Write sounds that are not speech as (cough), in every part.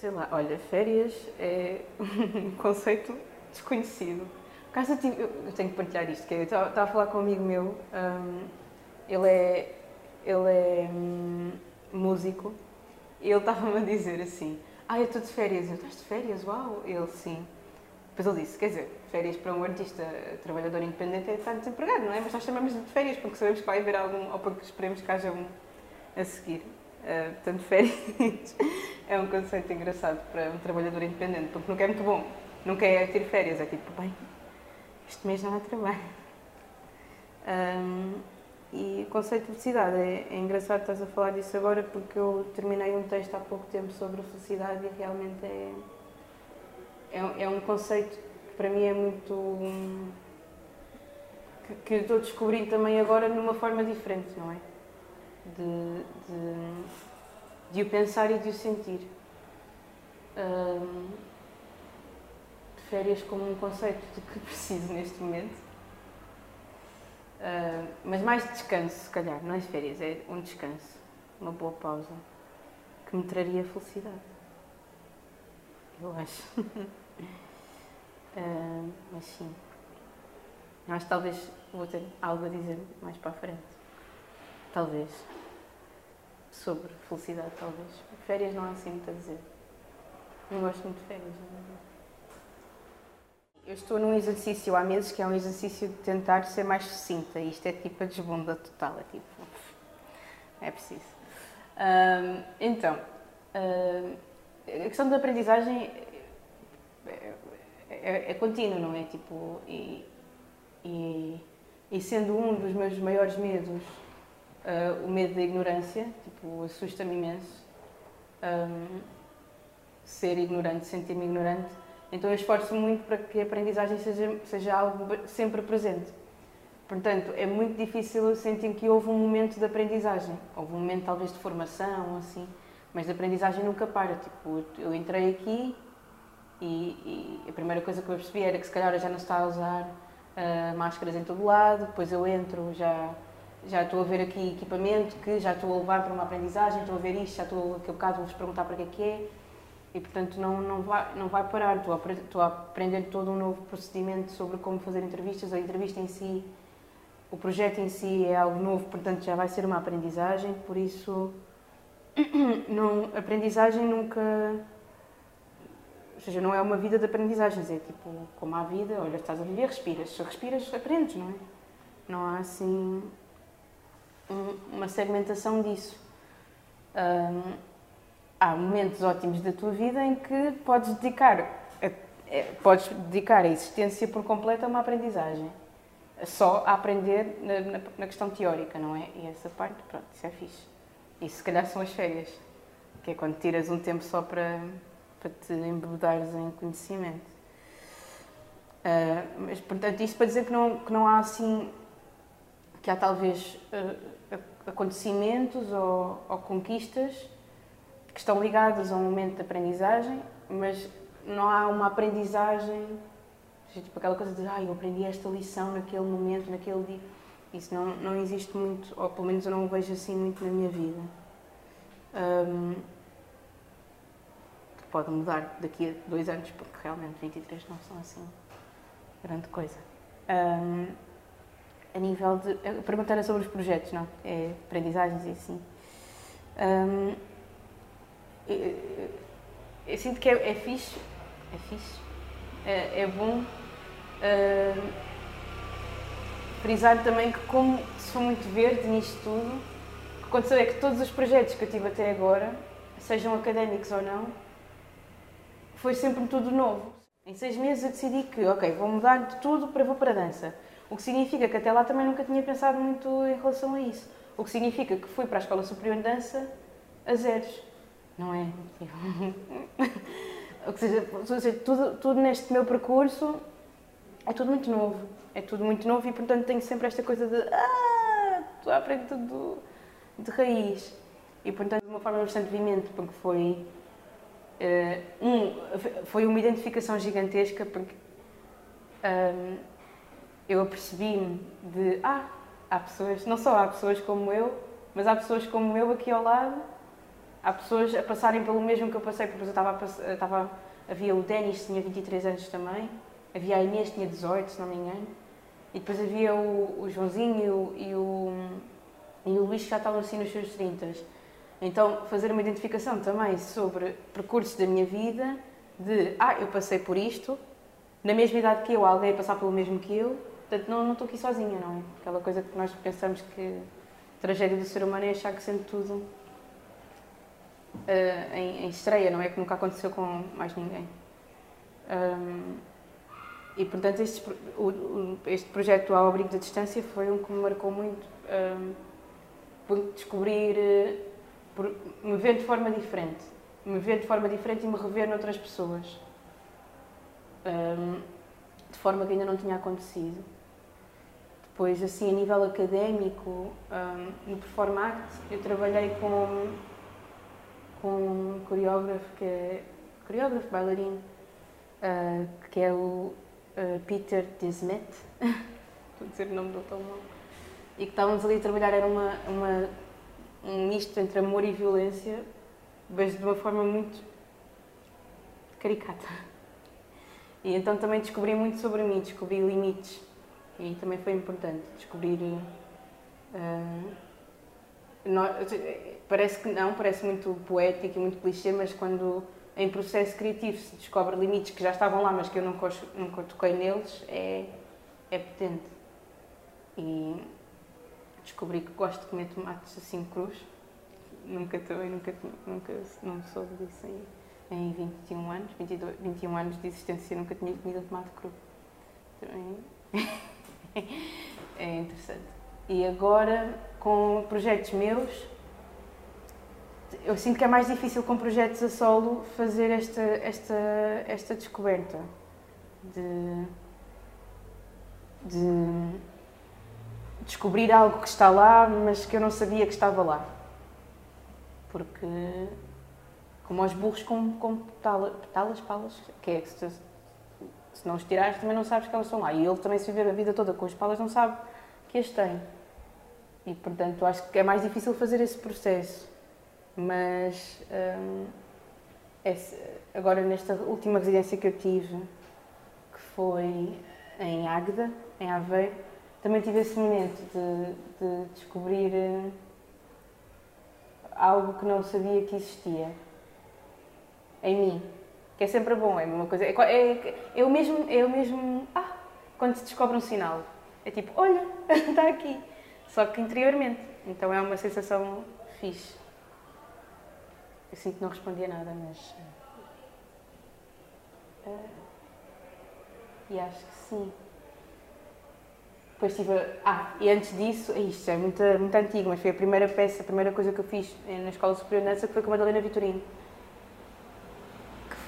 Sei lá, olha, férias é (laughs) um conceito desconhecido. Caso eu, tive, eu tenho que partilhar isto, que eu estava a falar com um amigo meu, um, ele é, ele é um, músico, e ele estava-me a dizer assim, ah, eu estou de férias. Eu, estás de férias? Uau! Ele, sim. Depois ele disse, quer dizer, férias para um artista trabalhador independente é estar desempregado, não é? Mas nós chamamos de férias porque sabemos que vai haver algum, ou porque esperemos que haja um a seguir. Uh, portanto, férias (laughs) é um conceito engraçado para um trabalhador independente, porque nunca é muito bom. Nunca é ter férias, é tipo, bem, este mês não há trabalho. Um, e o conceito de felicidade é, é engraçado estás a falar disso agora porque eu terminei um texto há pouco tempo sobre felicidade e realmente é, é, é um conceito que para mim é muito. Um, que, que estou descobrindo também agora numa forma diferente, não é? De, de, de o pensar e de o sentir. Um, férias como um conceito de que (laughs) preciso neste momento Uh, mas mais descanso, se calhar, não é férias, é um descanso, uma boa pausa, que me traria felicidade. Eu acho. (laughs) uh, mas sim. Acho que talvez vou ter algo a dizer mais para a frente. Talvez. Sobre felicidade, talvez. Férias não há assim muito a dizer. Não gosto muito de férias, é? Eu estou num exercício há meses que é um exercício de tentar ser mais sucinta. Isto é tipo a desbunda total, é tipo. É preciso. Um, então, a questão da aprendizagem é, é, é contínua, não é? Tipo, e, e, e, sendo um dos meus maiores medos uh, o medo da ignorância, tipo, assusta-me imenso um, ser ignorante, sentir-me ignorante então eu esforço muito para que a aprendizagem seja, seja algo sempre presente. Portanto, é muito difícil sentir que houve um momento de aprendizagem. Houve um momento talvez de formação, assim, mas de aprendizagem nunca para. Tipo, eu entrei aqui e, e a primeira coisa que eu percebi era que se calhar já não está a usar uh, máscaras em todo lado, depois eu entro, já, já estou a ver aqui equipamento que já estou a levar para uma aprendizagem, estou a ver isto, já estou, daqui a bocado vou-vos perguntar para que é que é e portanto não, não, vai, não vai parar. Estou a, estou a aprender todo um novo procedimento sobre como fazer entrevistas. A entrevista em si, o projeto em si é algo novo, portanto já vai ser uma aprendizagem. Por isso, (clears throat) não, aprendizagem nunca. Ou seja, não é uma vida de aprendizagens, é tipo como a vida, olha, estás a viver, respiras. Se respiras, aprendes, não é? Não há assim uma segmentação disso. Há momentos ótimos da tua vida em que podes dedicar a, é, podes dedicar a existência por completo a uma aprendizagem. Só a aprender na, na, questão teórica, não é? E essa parte, pronto, isso é fixe. Isso se calhar são as férias, que é quando tiras um tempo só para, para te embebedares em conhecimento. Uh, mas, portanto, isto para dizer que não, que não há assim, que há talvez uh, acontecimentos ou, ou conquistas que estão ligadas a um momento de aprendizagem, mas não há uma aprendizagem, tipo aquela coisa de ah, eu aprendi esta lição naquele momento, naquele dia. Isso não, não existe muito, ou pelo menos eu não o vejo assim muito na minha vida. Um, pode mudar daqui a dois anos, porque realmente 23 não são assim grande coisa. Um, a nível de. Perguntar sobre os projetos, não? É aprendizagens e assim. Um, eu, eu sinto que é, é fixe, é fixe, é, é bom uh, frisar também que como sou muito verde nisto tudo, o que aconteceu é que todos os projetos que eu tive até agora, sejam académicos ou não, foi sempre tudo novo. Em seis meses eu decidi que, ok, vou mudar de tudo para vou para a dança. O que significa que até lá também nunca tinha pensado muito em relação a isso. O que significa que fui para a Escola Superior de Dança a zeros não é? (laughs) Ou seja, tudo, tudo neste meu percurso é tudo muito novo. É tudo muito novo e, portanto, tenho sempre esta coisa de ah, estou à frente tudo de raiz. E, portanto, de uma forma bastante vivente, porque foi, uh, um, foi uma identificação gigantesca, porque um, eu apercebi-me de ah, há pessoas, não só há pessoas como eu, mas há pessoas como eu aqui ao lado há pessoas a passarem pelo mesmo que eu passei, porque eu estava, estava havia o Denis, tinha 23 anos também, havia a Inês, tinha 18, se não me engano, e depois havia o, o Joãozinho e o, e o Luís que já estavam assim nos seus 30. Então, fazer uma identificação também sobre percursos da minha vida, de, ah, eu passei por isto, na mesma idade que eu, alguém a passar pelo mesmo que eu, portanto, não, estou aqui sozinha, não é? Aquela coisa que nós pensamos que a tragédia do ser humano é achar que sendo tudo uh, em, em, estreia, não é? Que nunca aconteceu com mais ninguém. Um, e, portanto, este, o, este projeto Ao Abrigo da Distância foi um que me marcou muito um, por descobrir, por me ver de forma diferente. Me ver de forma diferente e me rever noutras pessoas. Um, de forma que ainda não tinha acontecido. Depois, assim, a nível académico, um, no Performact, eu trabalhei com, com um coreógrafo que é coreógrafo, bailarino, uh, que é o uh, Peter Desmet, (laughs) estou a dizer o nome do tão mal, e que estávamos ali a trabalhar, era uma, uma, um misto entre amor e violência, mas de uma forma muito caricata. E então também descobri muito sobre mim, descobri limites e também foi importante descobrir. Uh, parece que não, parece muito poético e muito clichê, mas quando em processo criativo se descobre limites que já estavam lá, mas que eu nunca, nunca toquei neles, é, é potente. E descobri que gosto de comer tomates assim crus. Nunca também, nunca, nunca não soube disso em, em 21 anos, 22, 21 anos de existência, nunca tinha comido tomate cru. Também. (laughs) é interessante. E agora, com projetos meus, eu sinto que é mais difícil com projetos a solo fazer esta, esta, esta descoberta de, de descobrir algo que está lá, mas que eu não sabia que estava lá. Porque, como aos burros com, com petalas, palas, que é se, se não os tirares também não sabes que elas estão lá. E ele também se viver a vida toda com as palas não sabe que as tem. E portanto acho que é mais difícil fazer esse processo. Mas hum, agora nesta última residência que eu tive, que foi em Águeda, em Aveiro, também tive esse momento de, de descobrir hum, algo que não sabia que existia em mim que é sempre bom, é uma coisa. É, é, é, o mesmo, é o mesmo. Ah, quando se descobre um sinal. É tipo, olha, (laughs) está aqui. Só que interiormente. Então é uma sensação fixe. Eu sinto que não respondi a nada, mas. Uh, e acho que sim. Depois tive. Ah, e antes disso, é isto é muito, muito antigo, mas foi a primeira peça, a primeira coisa que eu fiz na Escola Superior de Dança que foi com a Madalena Vitorino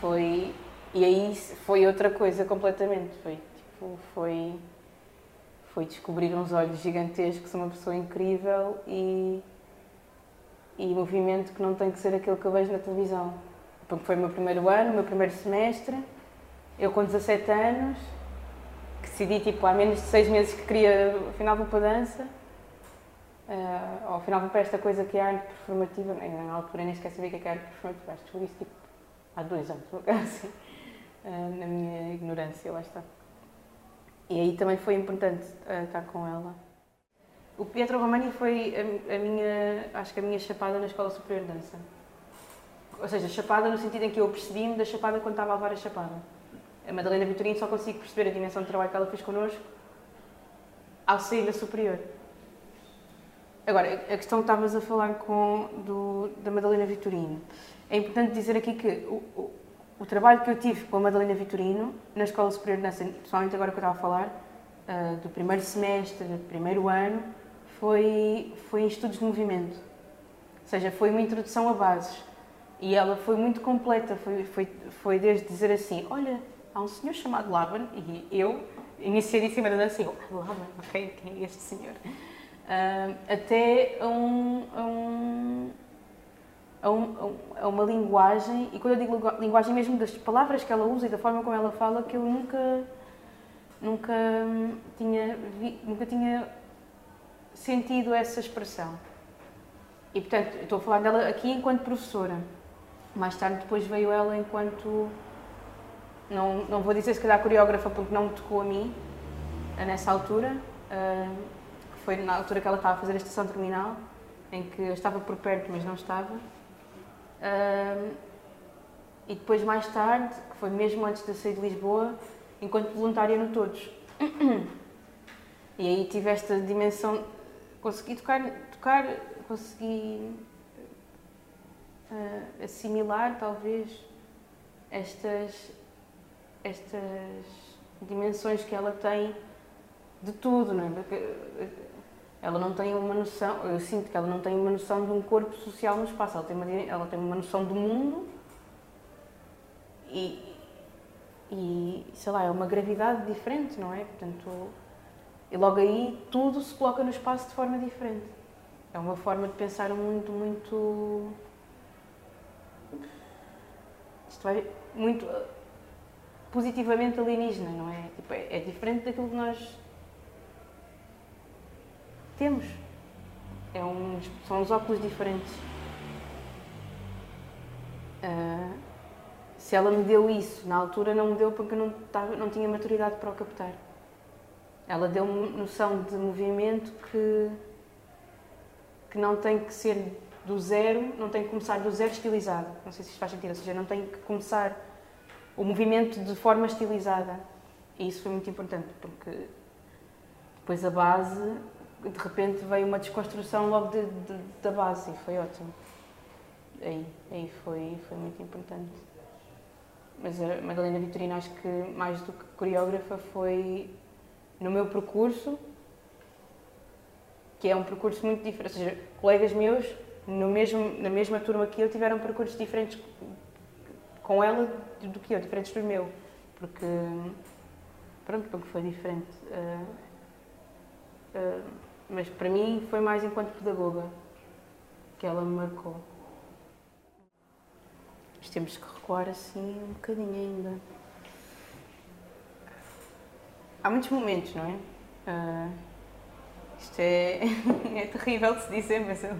foi e aí foi outra coisa completamente foi tipo foi foi descobrir uns olhos gigantescos uma pessoa incrível e e movimento que não tem que ser aquele que eu vejo na televisão. Porque foi o meu primeiro ano o meu primeiro semestre eu com 17 anos decidi tipo há menos de seis meses que queria afinal vou para dança uh, ou afinal vou para esta coisa que é arte performativa na altura nem sequer sabia o que é arte performativa acho que isso tipo há dois anos, assim, (laughs) na minha ignorância, lá está. E aí também foi importante uh, estar com ela. O Pietro Romani foi a, a, minha, acho que a minha chapada na Escola Superior de Dança. Ou seja, chapada no sentido em que eu percebi-me da chapada quando estava a levar a chapada. A Madalena Vitorino só consigo perceber a dimensão do trabalho que ela fez connosco ao sair da superior. Agora, a questão que estavas a falar com, do, da Madalena Vitorino. É importante dizer aqui que o, o, o, trabalho que eu tive com a Madalena Vitorino na Escola Superior de Dança, principalmente agora que eu estava a falar, uh, do primeiro semestre, do primeiro ano, foi, foi em estudos de movimento. Ou seja, foi uma introdução a bases. E ela foi muito completa, foi, foi, foi desde dizer assim, olha, há um senhor chamado Laban, e eu cima da dança eu, Laban, ok, quem é este senhor? Uh, até um, um a, um, a, uma linguagem, e quando eu digo linguagem mesmo das palavras que ela usa e da forma como ela fala, que eu nunca, nunca, tinha, vi, nunca tinha sentido essa expressão. e portanto, estou a falar dela aqui enquanto professora. Mais tarde depois veio ela enquanto não, não vou dizer se calhar coreógrafa porque não me tocou a mim nessa altura, uh, foi na altura que ela estava a fazer a estação terminal, em que eu estava por perto, mas não estava. Uh, e depois, mais tarde, que foi mesmo antes de sair de Lisboa, enquanto voluntária no Todos. E aí tive esta dimensão, consegui tocar, tocar consegui uh, assimilar, talvez, estas, estas dimensões que ela tem de tudo, não é? Eh, ela não tem uma noção, eu sinto que ela não tem uma noção de um corpo social no espaço, ela tem uma, ela tem uma noção do mundo e, e, sei lá, é uma gravidade diferente, não é? Portanto, e logo aí tudo se coloca no espaço de forma diferente. É uma forma de pensar mundo muito. Isto vai muito positivamente alienígena, não é? Tipo, é, é diferente daquilo que nós temos. É um, são os óculos diferentes. Uh, se ela me deu isso, na altura não me deu porque eu não, tava, não tinha maturidade para o captar. Ela deu-me noção de movimento que, que não tem que ser do zero, não tem que começar do zero estilizado. Não sei se isto faz sentido, ou seja, não tem que começar o movimento de forma estilizada. E isso foi muito importante, porque depois a base, de repente veio uma desconstrução logo de, de, da base e foi ótimo. Aí, aí foi, foi muito importante. Mas a Madalena Vitorina, acho que mais do que coreógrafa, foi no meu percurso, que é um percurso muito diferente. Ou seja, colegas meus, no mesmo, na mesma turma que eu, tiveram percursos diferentes com ela do que eu, diferentes do meu, porque pronto, porque foi diferente. Uh, uh, mas para mim foi mais enquanto pedagoga que ela me marcou. Mas temos que recuar assim um bocadinho ainda. Há muitos momentos, não é? Uh, isto é, (laughs) é terrível de se dizer, mas eu,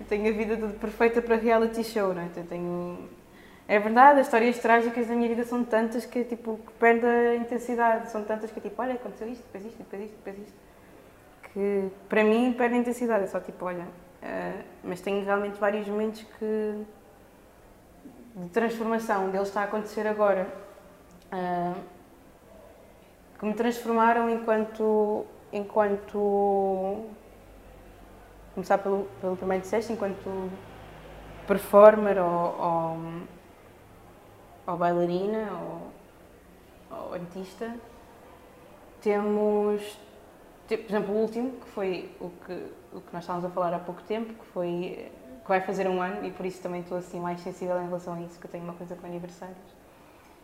eu tenho a vida toda perfeita para reality show, não é? Eu tenho é verdade, as histórias trágicas da minha vida são tantas que, tipo, que perde a intensidade. São tantas que, tipo, olha, aconteceu isto, depois isto, depois isto, depois isto. Que, para mim, perde intensidade. É só, tipo, olha... Uh, mas tenho realmente vários momentos que... de transformação. Deles está a acontecer agora. Uh, que me transformaram enquanto... enquanto... Começar pelo, pelo primeiro disseste, enquanto performer ou, ou ou bailarina ou, ou artista, temos, por exemplo, o último, que foi o que, o que nós estávamos a falar há pouco tempo, que foi que vai fazer um ano e por isso também estou assim mais sensível em relação a isso, que eu tenho uma coisa com aniversários.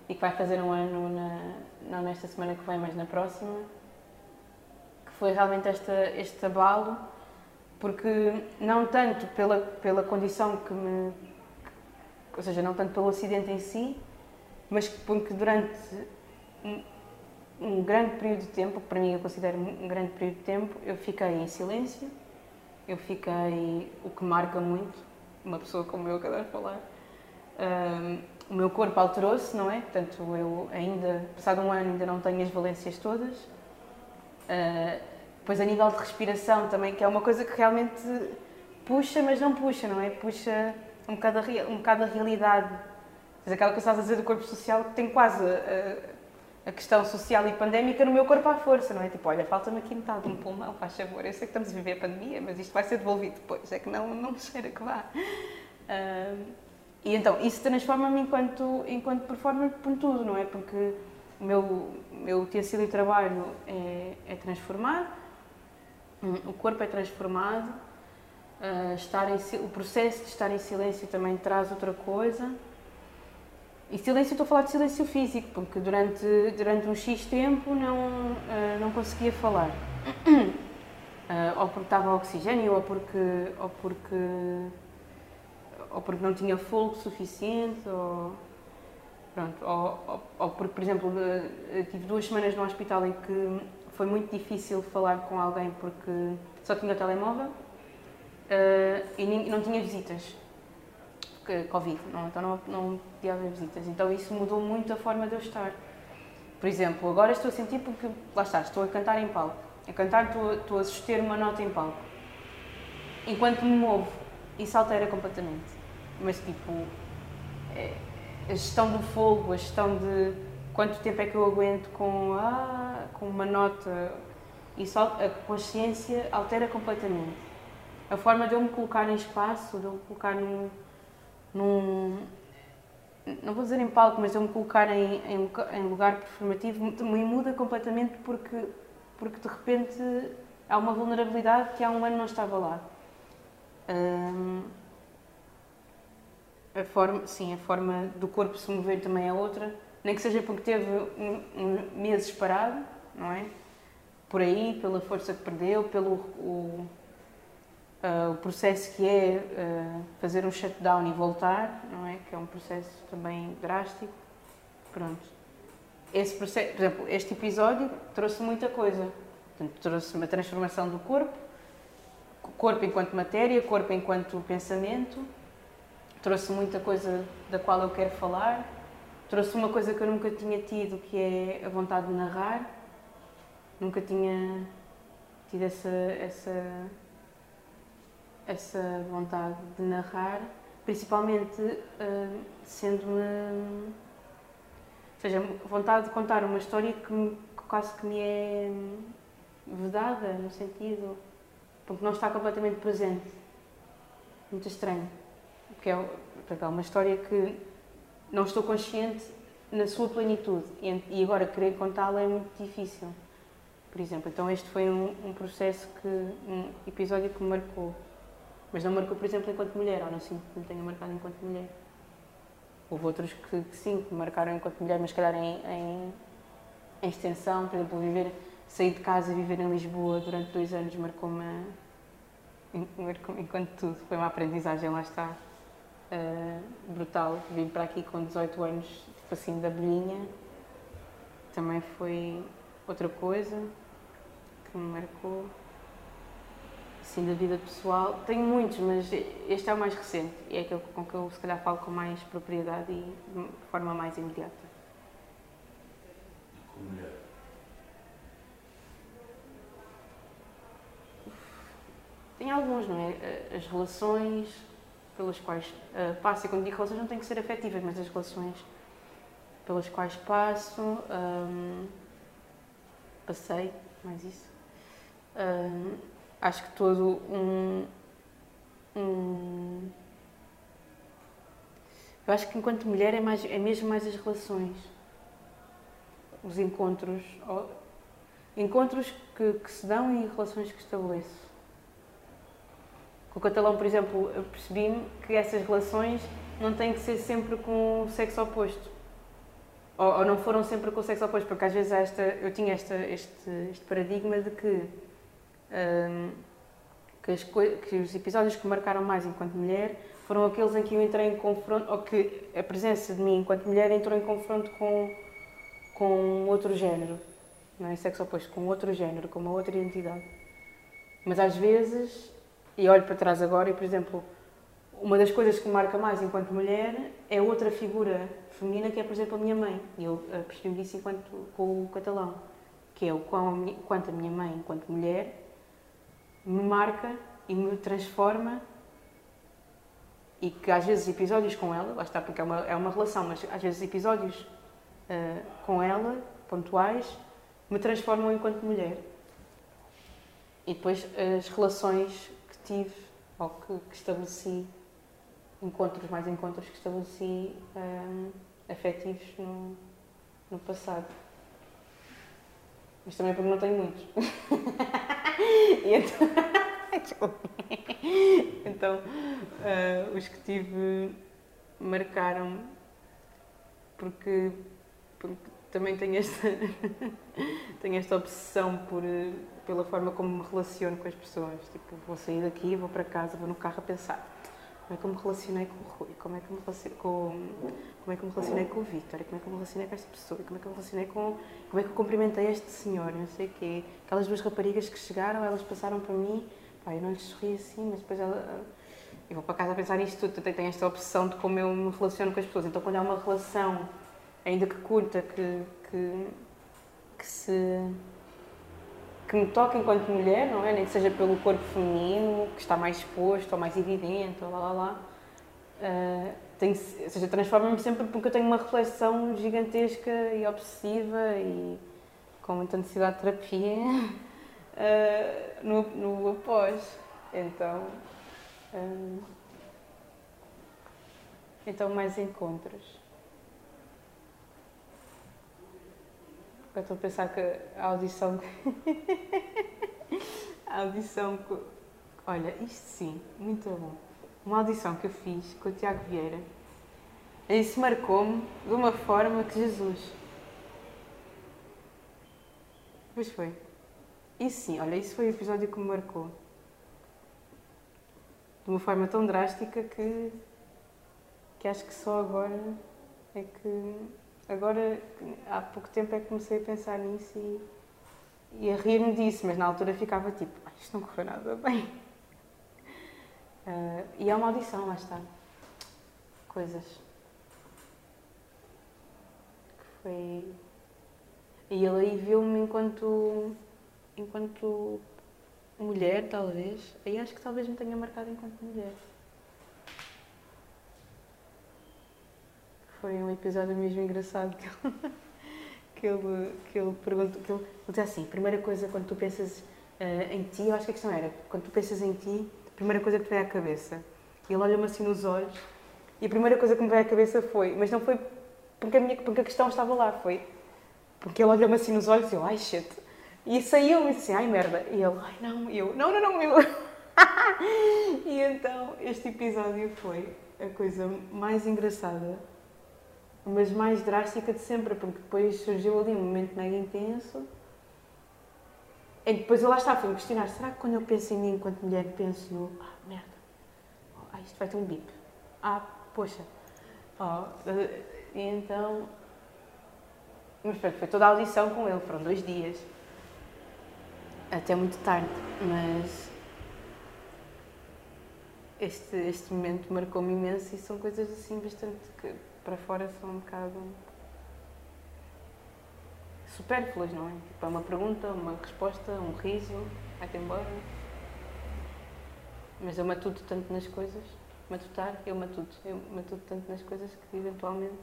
E que vai fazer um ano na, não nesta semana que vem, mas na próxima. Que foi realmente esta, este abalo, porque não tanto pela, pela condição que me. Ou seja, não tanto pelo acidente em si, mas porque durante um, grande período de tempo, que para mim eu considero um grande período de tempo, eu fiquei em silêncio, eu fiquei, o que marca muito, uma pessoa como eu que adoro falar, um, o meu corpo alterou-se, não é? Portanto, eu ainda, passado um ano, ainda não tenho as valências todas. Uh, depois, a nível de respiração também, que é uma coisa que realmente puxa, mas não puxa, não é? Puxa um bocado a, um bocado a realidade mas aquela que estás a dizer do corpo social que tem quase a, a, questão social e pandémica no meu corpo à força, não é? Tipo, olha, falta-me aqui metade de um pulmão, faz favor. Eu sei que estamos a viver a pandemia, mas isto vai ser devolvido depois. É que não, não me cheira que vá. Uh, e então, isso transforma-me enquanto, enquanto performer por tudo, não é? Porque o meu, meu utensílio de trabalho é, é transformar, o corpo é transformado, uh, estar em, o processo de estar em silêncio também traz outra coisa. E silêncio, estou a falar de silêncio físico, porque durante, durante um X tempo não, uh, não conseguia falar. Uh, (clears throat) ou porque estava oxigênio, ou porque, ou porque, ou porque não tinha fogo suficiente, ou, pronto, ou, ou, ou porque, por exemplo, tive duas semanas no hospital em que foi muito difícil falar com alguém porque só tinha o telemóvel e não tinha visitas. Covid, não, então não, não podia haver visitas. Então isso mudou muito a forma de eu estar. Por exemplo, agora estou a sentir porque, lá está, estou a cantar em palco. A cantar estou, estou a suster uma nota em palco. Enquanto me movo, isso altera completamente. Mas tipo, é, a gestão do fogo, a gestão de quanto tempo é que eu aguento com, ah, com uma nota, isso, a consciência altera completamente. A forma de eu me colocar em espaço, de eu me colocar num, num não vou dizer em palco, mas eu me colocar em, em, em lugar performativo, me muda completamente porque, porque de repente há uma vulnerabilidade que há um ano não estava lá. A forma, sim, a forma do corpo se mover também é outra, nem que seja porque teve um, um, meses parado, não é? Por aí, pela força que perdeu, pelo o, uh, o processo que é uh, fazer um shutdown e voltar, não é? Que é um processo também drástico. Pronto. Esse processo, por exemplo, este episódio trouxe muita coisa. trouxe uma transformação do corpo, corpo enquanto matéria, corpo enquanto pensamento, trouxe muita coisa da qual eu quero falar, trouxe uma coisa que eu nunca tinha tido, que é a vontade de narrar. Nunca tinha tido essa, essa, essa vontade de narrar, principalmente uh, sendo-me. Ou seja, vontade de contar uma história que, me, que quase que me é vedada, no sentido. porque não está completamente presente. Muito estranho porque é, é uma história que não estou consciente na sua plenitude e agora querer contá-la é muito difícil. Por exemplo, então este foi um, um, processo que, um episódio que me marcou. Mas não marcou, por exemplo, enquanto mulher, ou não sinto que me tenha marcado enquanto mulher. Houve outros que, que sim, que me marcaram enquanto mulher, mas calhar em, em, em, extensão, por exemplo, viver, sair de casa e viver em Lisboa durante dois anos marcou-me marcou enquanto tudo. Foi uma aprendizagem, lá está uh, brutal. Vim para aqui com 18 anos, tipo assim, da bolhinha. Também foi outra coisa que me marcou. Assim, da vida pessoal. Tenho muitos, mas este é o mais recente e é aquele com que eu, se calhar, falo com mais propriedade e de forma mais imediata. Com mulher? Tem alguns, não é? As relações, pelas quais uh, passo, e quando digo relações não tem que ser afetivas, mas as relações pelas quais passo, um, passei, mais isso. Um, acho que todo um, um, Eu acho que enquanto mulher é, mais, é mesmo mais as relações. Os encontros. Encontros que, que se dão e relações que estabeleço. Com o catalão, por exemplo, eu percebi-me que essas relações não têm que ser sempre com o sexo oposto. Ou, ou, não foram sempre com o sexo oposto, porque às vezes esta, eu tinha esta, este, este paradigma de que, que, as, que os episódios que marcaram mais enquanto mulher foram aqueles em que eu entrei em confronto, ou que a presença de mim enquanto mulher entrou em confronto com, com outro género, não é sexo oposto, com outro género, com uma outra identidade. Mas às vezes e olho para trás agora e, por exemplo, uma das coisas que me marca mais enquanto mulher é outra figura feminina que é, por exemplo, a minha mãe. E eu percebi disso enquanto, com o catalão, que é o quanto a minha mãe, enquanto mulher, me marca e me transforma e que às vezes episódios com ela, lá está porque é uma, é uma relação, mas às vezes episódios uh, com ela, pontuais, me transformam enquanto mulher. E depois as relações tive ou que, que estabeleci, encontros, mais encontros que estabeleci um, afetivos no, no passado. Mas também porque não tenho muitos. (laughs) então, (laughs) então uh, os que tive marcaram porque, porque também tenho esta, (laughs) tenho esta obsessão por pela forma como me relaciono com as pessoas. Tipo, vou sair daqui, vou para casa, vou no carro a pensar como é que eu me relacionei com o Rui, como é que eu me relacionei com, como é que eu me relacionei com o Vítor, como é que eu me relacionei com esta pessoa, como é que eu me relacionei com, como é que eu cumprimentei este senhor, não sei o quê. Aquelas duas raparigas que chegaram, elas passaram para mim, pá, eu não lhes sorri assim, mas depois ela. Eu vou para casa a pensar nisto tudo, tenho esta obsessão de como eu me relaciono com as pessoas. Então, quando há uma relação, ainda que curta, que, que, que se que me toca enquanto mulher, não é? Nem que seja pelo corpo feminino, que está mais exposto ou mais evidente, ou lá lá lá. Uh, tem, ou seja, transforma-me sempre porque eu tenho uma reflexão gigantesca e obsessiva e com muita necessidade de terapia uh, (laughs) no, no após. Então. Uh, então, mais encontros. Eu estou a pensar que a audição. (laughs) a audição. Que... Olha, isto sim, muito bom. Uma audição que eu fiz com o Tiago Vieira. Isso marcou-me de uma forma que Jesus. Pois foi. Isso sim, olha, isso foi o episódio que me marcou. De uma forma tão drástica que. que acho que só agora é que Agora, há pouco tempo é que comecei a pensar nisso e, e a rir-me disso, mas na altura ficava tipo, isto não correu nada bem. Uh, (laughs) e é uma audição, lá está. Coisas. Que foi. E ele aí viu-me enquanto. enquanto mulher, talvez. Aí acho que talvez me tenha marcado enquanto mulher. Foi um episódio mesmo engraçado que ele, (laughs) que ele, que ele perguntou. Que ele, ele disse assim: primeira coisa quando tu pensas uh, em ti, eu acho que a questão era: quando tu pensas em ti, a primeira coisa que te vem à cabeça. E ele olha-me assim nos olhos e a primeira coisa que me veio à cabeça foi: mas não foi porque a, minha, porque a questão estava lá, foi porque ele olha-me assim nos olhos e eu: ai shit. E saiu-me assim: ai merda. E ele: ai não, e eu: não, não, não, eu. (laughs) e então este episódio foi a coisa mais engraçada mas mais drástica de sempre, porque depois surgiu ali um momento mega intenso que depois eu lá estava a me questionar, será que quando eu penso em mim enquanto mulher penso no ah, merda, oh, ah, isto vai ter um bip, ah, poxa, oh, e então, mas pronto, foi toda a audição com ele, foram dois dias, até muito tarde, mas este, este momento marcou-me imenso e são coisas assim bastante que para fora são um bocado supérfluas, não é? Tipo, é uma pergunta, uma resposta, um riso, vai-te embora. Mas eu matuto tanto nas coisas, matutar, eu matuto, eu matuto tanto nas coisas que eventualmente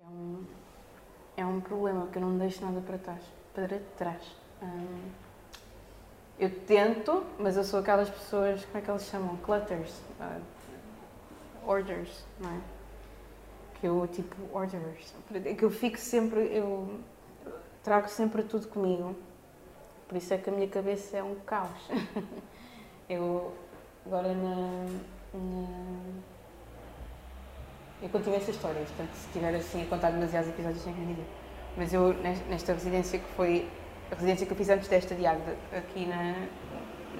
é um, é um problema, que eu não deixo nada para trás. Para trás. Hum, eu tento, mas eu sou aquelas pessoas, como é que eles chamam? Clutters. Uh, orders, não é? Que eu, tipo, orders. Que eu fico sempre, eu trago sempre tudo comigo. Por isso é que a minha cabeça é um caos. (laughs) eu, agora na, na eu continuo essa história, portanto, se estiver assim a contar demasiados episódios, sem que. Mas eu, nesta residência que foi a residência que eu fiz antes desta de Agda, aqui na,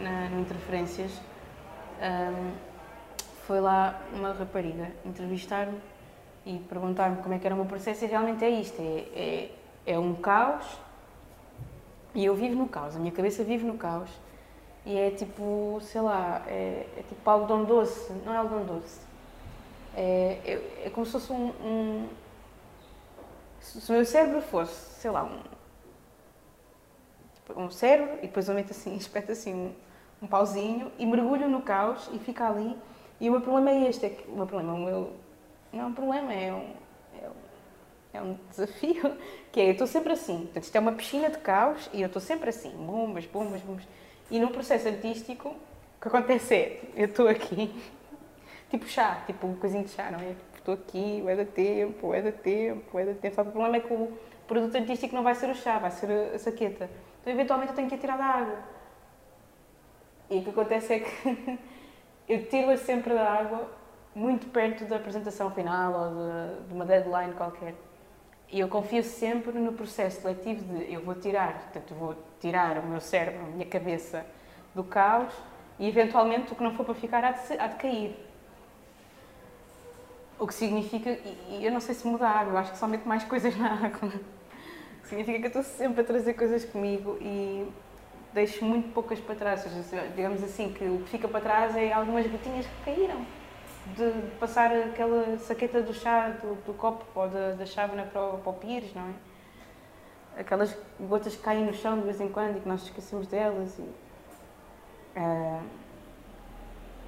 na, no Interferências, um, foi lá uma rapariga entrevistar-me e perguntar-me como é que era o meu processo e realmente é isto, é, é, é, um caos e eu vivo no caos, a minha cabeça vive no caos e é tipo, sei lá, é, é tipo algodão doce, não é algodão doce, é, é, é como se fosse um, um, se o meu cérebro fosse, sei lá, um, tipo, um cérebro e depois eu meto assim, espeto assim um, um pauzinho e mergulho no caos e fica ali e o meu problema é este, é que o meu problema, o meu, não é um problema, é um, é um, é um desafio, (laughs) que é, eu estou sempre assim, portanto isto é uma piscina de caos e eu estou sempre assim, bombas, bombas, bombas, e no processo artístico, o que acontece é, eu estou aqui, (laughs) tipo chá, tipo um coisinho de chá, não é? Estou aqui, é da tempo, é da tempo, é da tempo, só que o problema é que o produto artístico não vai ser o chá, vai ser a saqueta, então eventualmente eu tenho que ir tirar da água. E o que acontece é que (laughs) eu tiro-a sempre da água muito perto da apresentação final ou de, de, uma deadline qualquer. E eu confio sempre no processo seletivo de eu vou tirar, portanto, vou tirar o meu cérebro, a minha cabeça do caos e eventualmente o que não for para ficar há de, há de cair. O que significa, e eu não sei se muda a água, eu acho que só meto mais coisas na (laughs) água. Significa que eu estou sempre a trazer coisas comigo e deixo muito poucas para trás. Ou seja, digamos assim, que o que fica para trás é algumas gotinhas que caíram. De passar aquela saqueta do chá, do, do copo ou da, da chávena para o, para o pires, não é? Aquelas gotas que caem no chão de vez em quando e que nós esquecemos delas. E, uh,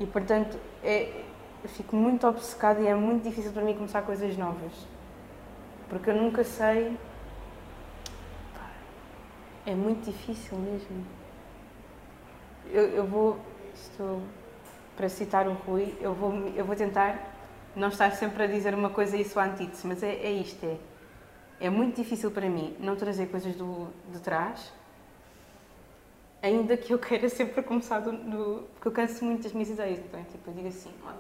e portanto, é, fico muito obcecada e é muito difícil para mim começar coisas novas. Porque eu nunca sei. É muito difícil mesmo. Eu, eu vou. Estou. Para citar o Rui, eu vou, eu vou tentar não estar sempre a dizer uma coisa e isso a antítese, mas é, é isto: é, é muito difícil para mim não trazer coisas do, de trás, ainda que eu queira sempre começar do, do porque eu canso muito das minhas ideias. Então, é tipo, eu digo assim: olha,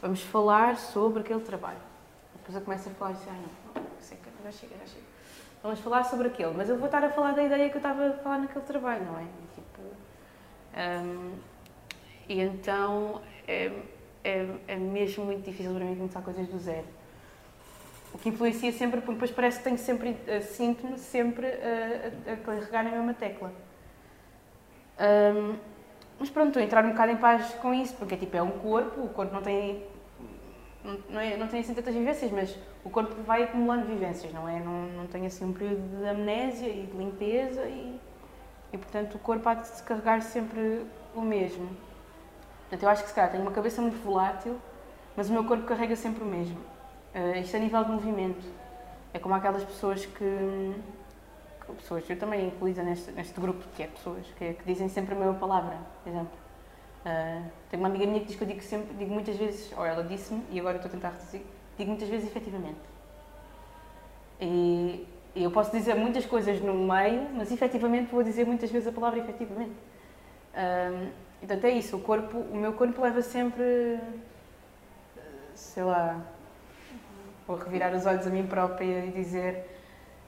vamos falar sobre aquele trabalho. Depois eu começo a falar e assim, ah, não, não, sei já chega, já chega. Vamos falar sobre aquele, mas eu vou estar a falar da ideia que eu estava a falar naquele trabalho, não é? Tipo, um, e então é, é, é mesmo muito difícil para mim começar coisas do zero. O que influencia sempre, porque depois parece que tenho sempre, sinto-me sempre a, a, a, carregar na mesma tecla. Um, mas pronto, estou a entrar um bocado em paz com isso, porque tipo, é um corpo, o corpo não tem não, é, não tem assim tantas vivências, mas o corpo vai acumulando vivências, não é? Não, não tem assim um período de amnésia e de limpeza e, e portanto o corpo há de se carregar sempre o mesmo. Portanto, eu acho que se calhar tenho uma cabeça muito volátil, mas o meu corpo carrega sempre o mesmo. Uh, isto a nível de movimento. É como aquelas pessoas que, que pessoas, eu também incluída neste, neste grupo, que é pessoas, que, que dizem sempre a mesma palavra, por exemplo. Uh, tenho uma amiga minha que diz que eu digo sempre, digo muitas vezes, ou ela disse-me, e agora estou a tentar digo muitas vezes efetivamente. E, eu posso dizer muitas coisas no meio, mas efetivamente vou dizer muitas vezes a palavra efetivamente. Uh, portanto, é isso, o corpo, o meu corpo leva sempre, sei lá, vou revirar os olhos a mim própria e dizer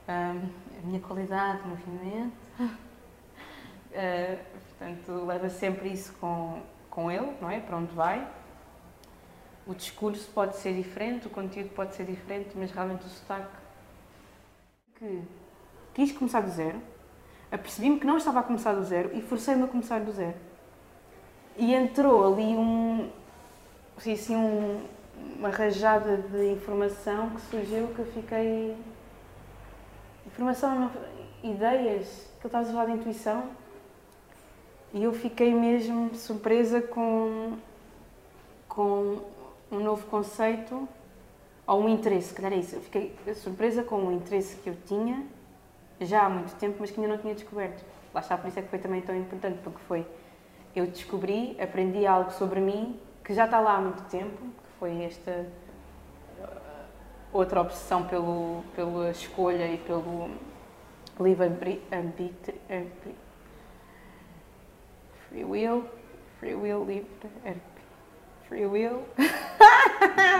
uh, a minha qualidade de movimento. Uh, Portanto, leva sempre isso com, com ele, não é? Para onde vai. O discurso pode ser diferente, o conteúdo pode ser diferente, mas realmente o sotaque. Que quis começar do zero, apercebi-me que não estava a começar do zero e forcei-me a começar do zero. E entrou ali um. Assim, um, uma rajada de informação que surgiu que eu fiquei. Informação, ideias, que eu estava a falar de intuição e eu fiquei mesmo surpresa com, com um novo conceito ou um interesse, que era isso. Eu fiquei surpresa com um interesse que eu tinha já há muito tempo, mas que ainda não tinha descoberto. Lá está, por isso é que foi também tão importante, porque foi eu descobri, aprendi algo sobre mim que já está lá há muito tempo, que foi esta uh, outra obsessão pelo, pela escolha e pelo livre arbítrio Free will, free will livre, er, free will. (laughs)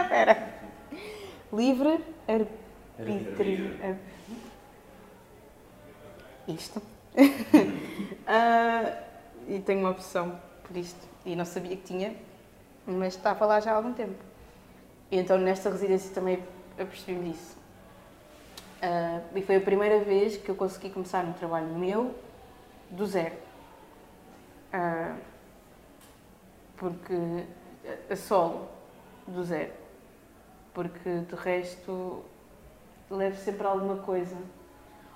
Espera. Livre arbítrio. Isto. uh, (laughs) e tenho uma opção por isto. E não sabia que tinha, mas estava lá já há algum tempo. E então nesta residência também apercebi-me disso. Uh, e foi a primeira vez que eu consegui começar um trabalho meu do zero ah, porque a solo, do zero. Porque de resto levo sempre alguma coisa.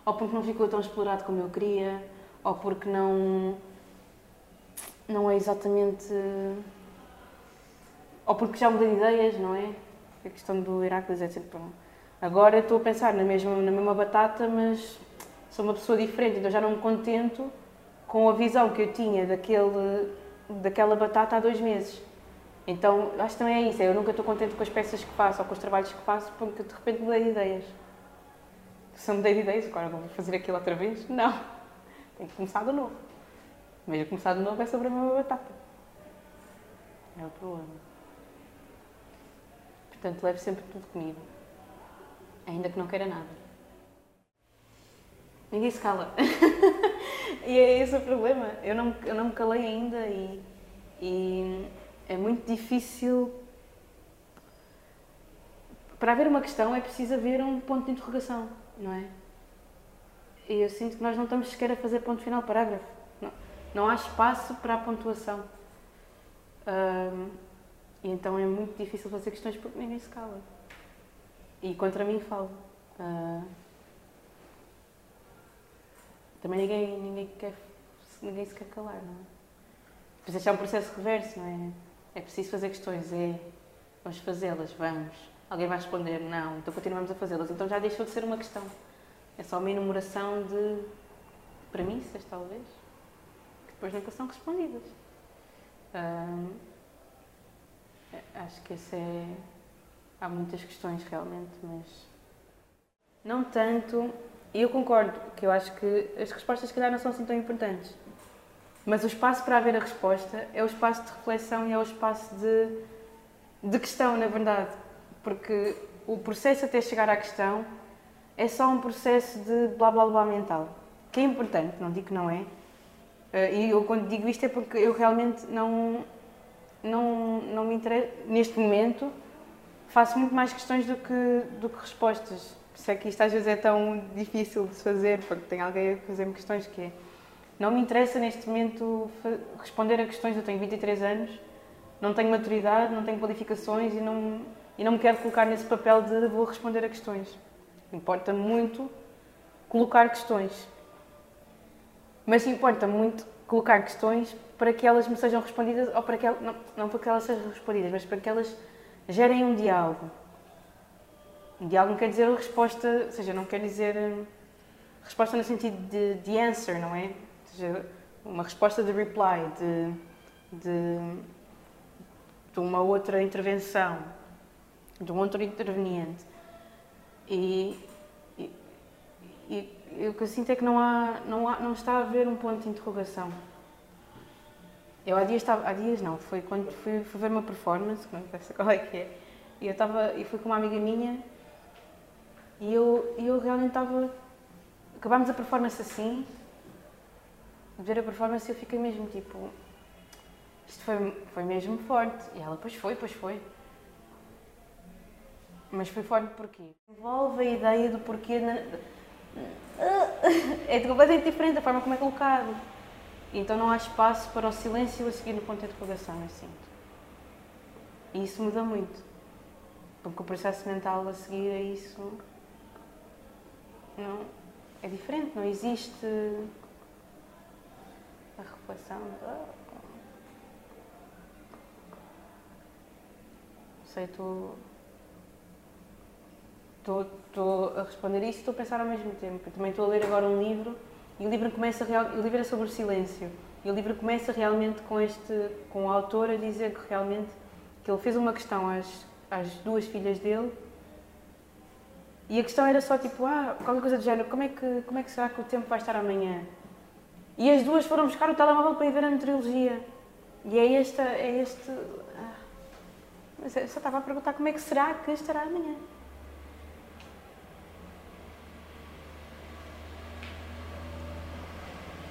Ou porque não ficou tão explorado como eu queria, ou porque não. não é exatamente. Ou porque já mudei de ideias, não é? A questão do Heracles é sempre. Agora estou a pensar na mesma, na mesma batata, mas sou uma pessoa diferente, então já não me contento com a visão que eu tinha daquele, daquela batata há dois meses. Então, acho que também é isso. É, eu nunca estou contente com as peças que faço ou com os trabalhos que faço porque de repente mudei de ideias. Se eu mudei de ideias, agora vou fazer aquilo outra vez? Não. Tenho que começar de novo. Mas começar de novo é sobre a mesma batata. É o problema. Portanto, levo sempre tudo comigo. Ainda que não queira nada. Ninguém se cala. (laughs) e é esse o problema. Eu não, eu não me calei ainda e, e é muito difícil. Para haver uma questão é preciso haver um ponto de interrogação, não é? E eu sinto que nós não estamos sequer a fazer ponto final parágrafo. Não, não há espaço para a pontuação. E então é muito difícil fazer questões porque ninguém se cala. E contra mim falo. Uh, também ninguém, ninguém, quer, ninguém se quer calar, não é? Este é um processo reverso, não é? É preciso fazer questões, é. Vamos fazê-las, vamos. Alguém vai responder, não, então continuamos a fazê-las. Então já deixou de ser uma questão. É só uma enumeração de premissas, talvez, que depois nunca são respondidas. acho que esse é. Há muitas questões realmente, mas. Não tanto. E eu concordo que eu acho que as respostas, se calhar, não são assim tão importantes. Mas o espaço para haver a resposta é o espaço de reflexão e é o espaço de, de questão, na verdade. Porque o processo até chegar à questão é só um processo de blá blá blá mental. Que é importante, não digo que não é. Eh, e eu quando digo isto é porque eu realmente não, não, não me interessa, neste momento, faço muito mais questões do que, do que respostas. Por isso é que isto às vezes é tão difícil de fazer, porque tem alguém a fazer-me questões que é. Não me interessa neste momento responder a questões, eu tenho 23 anos, não tenho maturidade, não tenho qualificações e não, e não me quero colocar nesse papel de vou responder a questões. Importa muito colocar questões. Mas importa muito colocar questões para que elas me sejam respondidas, ou para que elas, não, não para que elas sejam respondidas, mas para que elas gerem um diálogo. Um diálogo não quer dizer resposta, ou seja, não quer dizer hum, resposta no sentido de, de answer, não é? Seja, uma resposta de reply, de, de, de uma outra intervenção, de um outro interveniente. E, e, e o que eu sinto é que não, há, não, há, não está a haver um ponto de interrogação. Eu há dias estava, há dias não, foi quando fui, fui ver uma performance, não sei qual é que é, e eu estava, e fui com uma amiga minha e eu, eu realmente estava, acabámos a performance assim, ver a performance eu fiquei mesmo tipo, isto foi, foi mesmo forte. E ela, pois foi, pois foi. Mas foi forte porquê? Envolve a ideia do porquê. Na... (laughs) É completamente diferente a forma como é colocado. Então não há espaço para o silêncio a seguir no ponto de interrogação, eu sinto. E isso muda muito. Porque o processo mental a seguir a isso não, é diferente, não existe a reflexão. Sei, estou estou, estou a responder isso e estou a pensar ao mesmo tempo. Eu também estou a ler agora um livro e o livro começa real, o livro é sobre o silêncio. E o livro começa realmente com este com o autor a dizer que realmente que ele fez uma questão às, às duas filhas dele e a questão era só tipo, ah, qualquer coisa do género, como é que como é que será que o tempo vai estar amanhã? E as duas foram buscar o telemóvel para ir ver a meteorologia. E é esta, é este. Ah, mas eu só estava a perguntar como é que será que estará amanhã.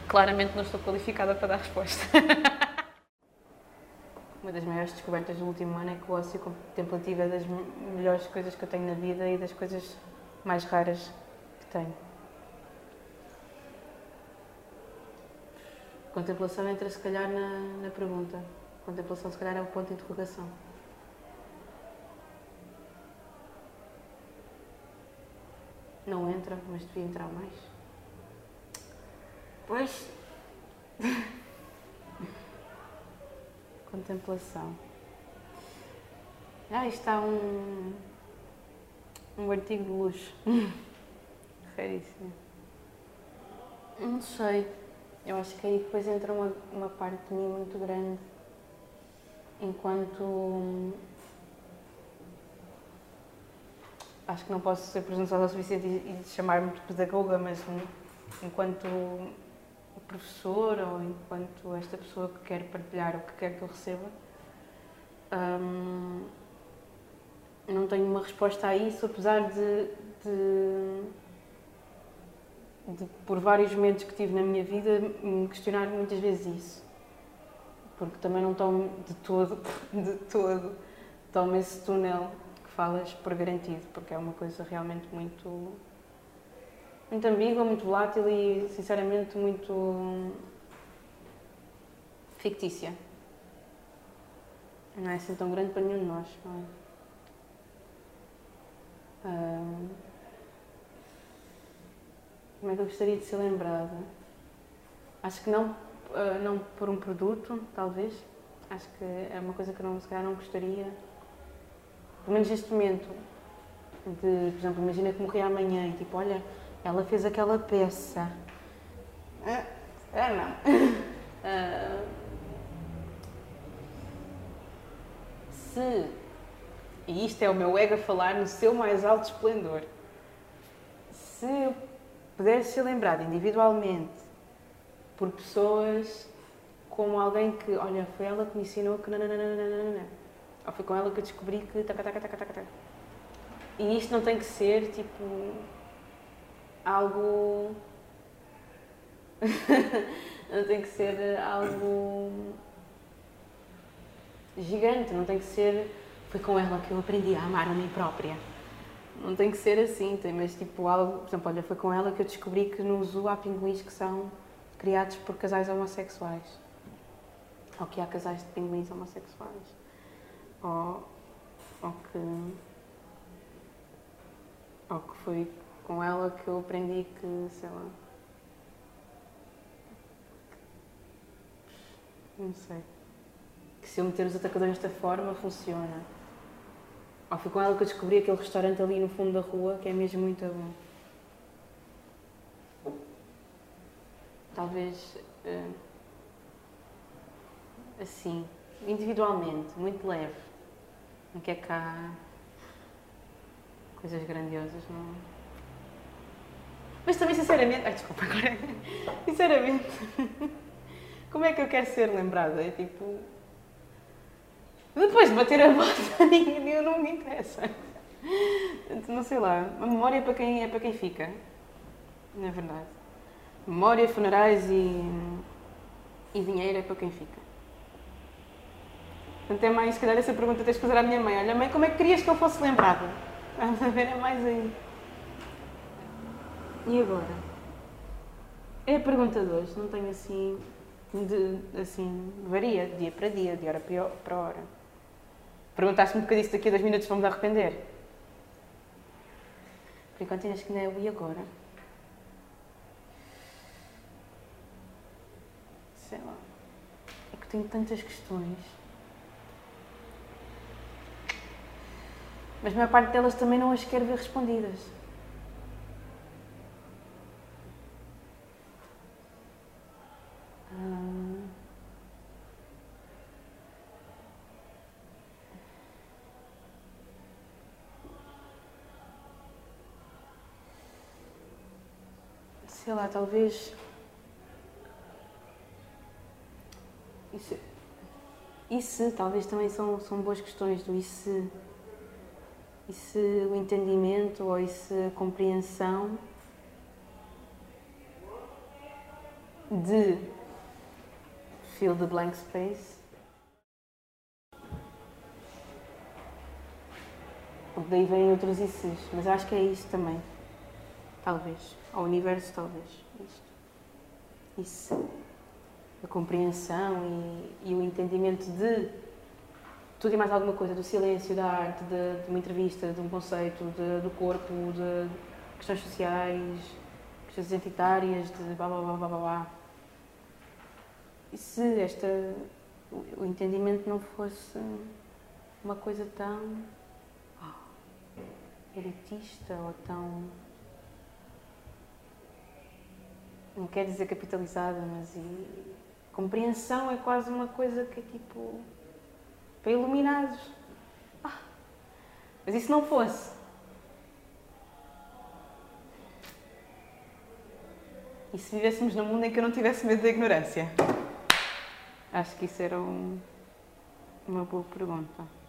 Claramente não estou qualificada para dar resposta. (laughs) Uma das maiores descobertas do último ano é que o ócio contemplativo é das melhores coisas que eu tenho na vida e das coisas mais raras que tenho. Contemplação entra se calhar na, na pergunta. Contemplação se calhar é o ponto de interrogação. Não entra, mas devia entrar mais. Pois. (laughs) Contemplação. Ah, está um, um artigo de luxo. (laughs) Raríssimo. Não sei. Eu acho que aí depois entra uma, uma parte de mim muito grande. Enquanto acho que não posso ser presunçosa o suficiente e, chamar-me de pedagoga, mas enquanto professor ou enquanto esta pessoa que quer partilhar o que quer que eu receba, hum, não tenho uma resposta a isso, apesar de, de de, por vários momentos que tive na minha vida, me questionar muitas vezes isso. Porque também não tomo de todo, (laughs) de todo, tomo esse túnel que falas por garantido, porque é uma coisa realmente muito, muito ambígua, muito volátil e, sinceramente, muito fictícia. Não é assim tão grande para nenhum de nós, não é? Como é que eu gostaria de ser lembrada? Acho que não, ah, não por um produto, talvez. Acho que é uma coisa que eu não, se calhar não gostaria. Pelo menos neste momento. De, por exemplo, imagina que morri amanhã e tipo, olha, ela fez aquela peça. Ah, ah não. (laughs) Ah, se, e isto é o meu ego a falar no seu mais alto esplendor, se pudesse ser lembrado individualmente por pessoas como alguém que, olha, foi ela que me ensinou que nananana, ou foi com ela que eu descobri que taca, taca, taca, taca, taca. E isto não tem que ser tipo algo. (laughs) não tem que ser algo gigante, não tem que ser. Foi com ela que eu aprendi a amar a mim própria. Não tem que ser assim, tem, mas tipo algo. Por exemplo, olha, foi com ela que eu descobri que no zoo há pinguins que são criados por casais homossexuais. Ou que há casais de pinguins homossexuais. Ou, ou que. Ou que foi com ela que eu aprendi que, sei lá. Não sei que se eu meter os atacadores desta forma funciona. Ou foi com ela que eu descobri aquele restaurante ali no fundo da rua que é mesmo muito bom. Talvez uh, assim, individualmente, muito leve. Não quer cá coisas grandiosas, não. Mas também, sinceramente. Ai, desculpa, agora. (laughs) sinceramente. (laughs) Como é que eu quero ser lembrada? É tipo depois de bater a bota, (laughs) ninguém, não me interessa. Não sei lá. A memória é para quem, é para quem fica. É verdade. Memória, funerais e, e dinheiro é para quem fica. Portanto, é mais, se calhar, essa pergunta tens de fazer à minha mãe. Olha, mãe, como é que querias que eu fosse lembrada? Vamos a ver, é mais aí. E agora? É a pergunta de hoje, não tenho assim. De, assim, varia de dia para dia, de hora para hora. Perguntaste-me porque disse daqui a dois minutos vamos arrepender. Por enquanto acho que não é o e agora. Sei lá. É que tenho tantas questões. Mas a maior parte delas também não as quero ver respondidas. Sei lá, talvez. Isso, talvez também são, são boas questões do e se. E se o entendimento ou e se a compreensão de fill the blank space. Daí vêm outros ICs, mas acho que é isso também. Talvez. Ao universo, talvez. Isto. Isso. A compreensão e, e, o entendimento de tudo e mais alguma coisa, do silêncio, da arte, de, de uma entrevista, de um conceito, de, do corpo, de questões sociais, questões identitárias, de blá blá blá blá blá. E se esta, o, entendimento não fosse uma coisa tão oh, elitista ou tão não quer dizer capitalizada, mas e, compreensão é quase uma coisa que é tipo para iluminados. Ah, mas e se não fosse? E se vivêssemos num mundo em que eu não tivesse medo da ignorância? Acho que isso era um, uma boa pergunta.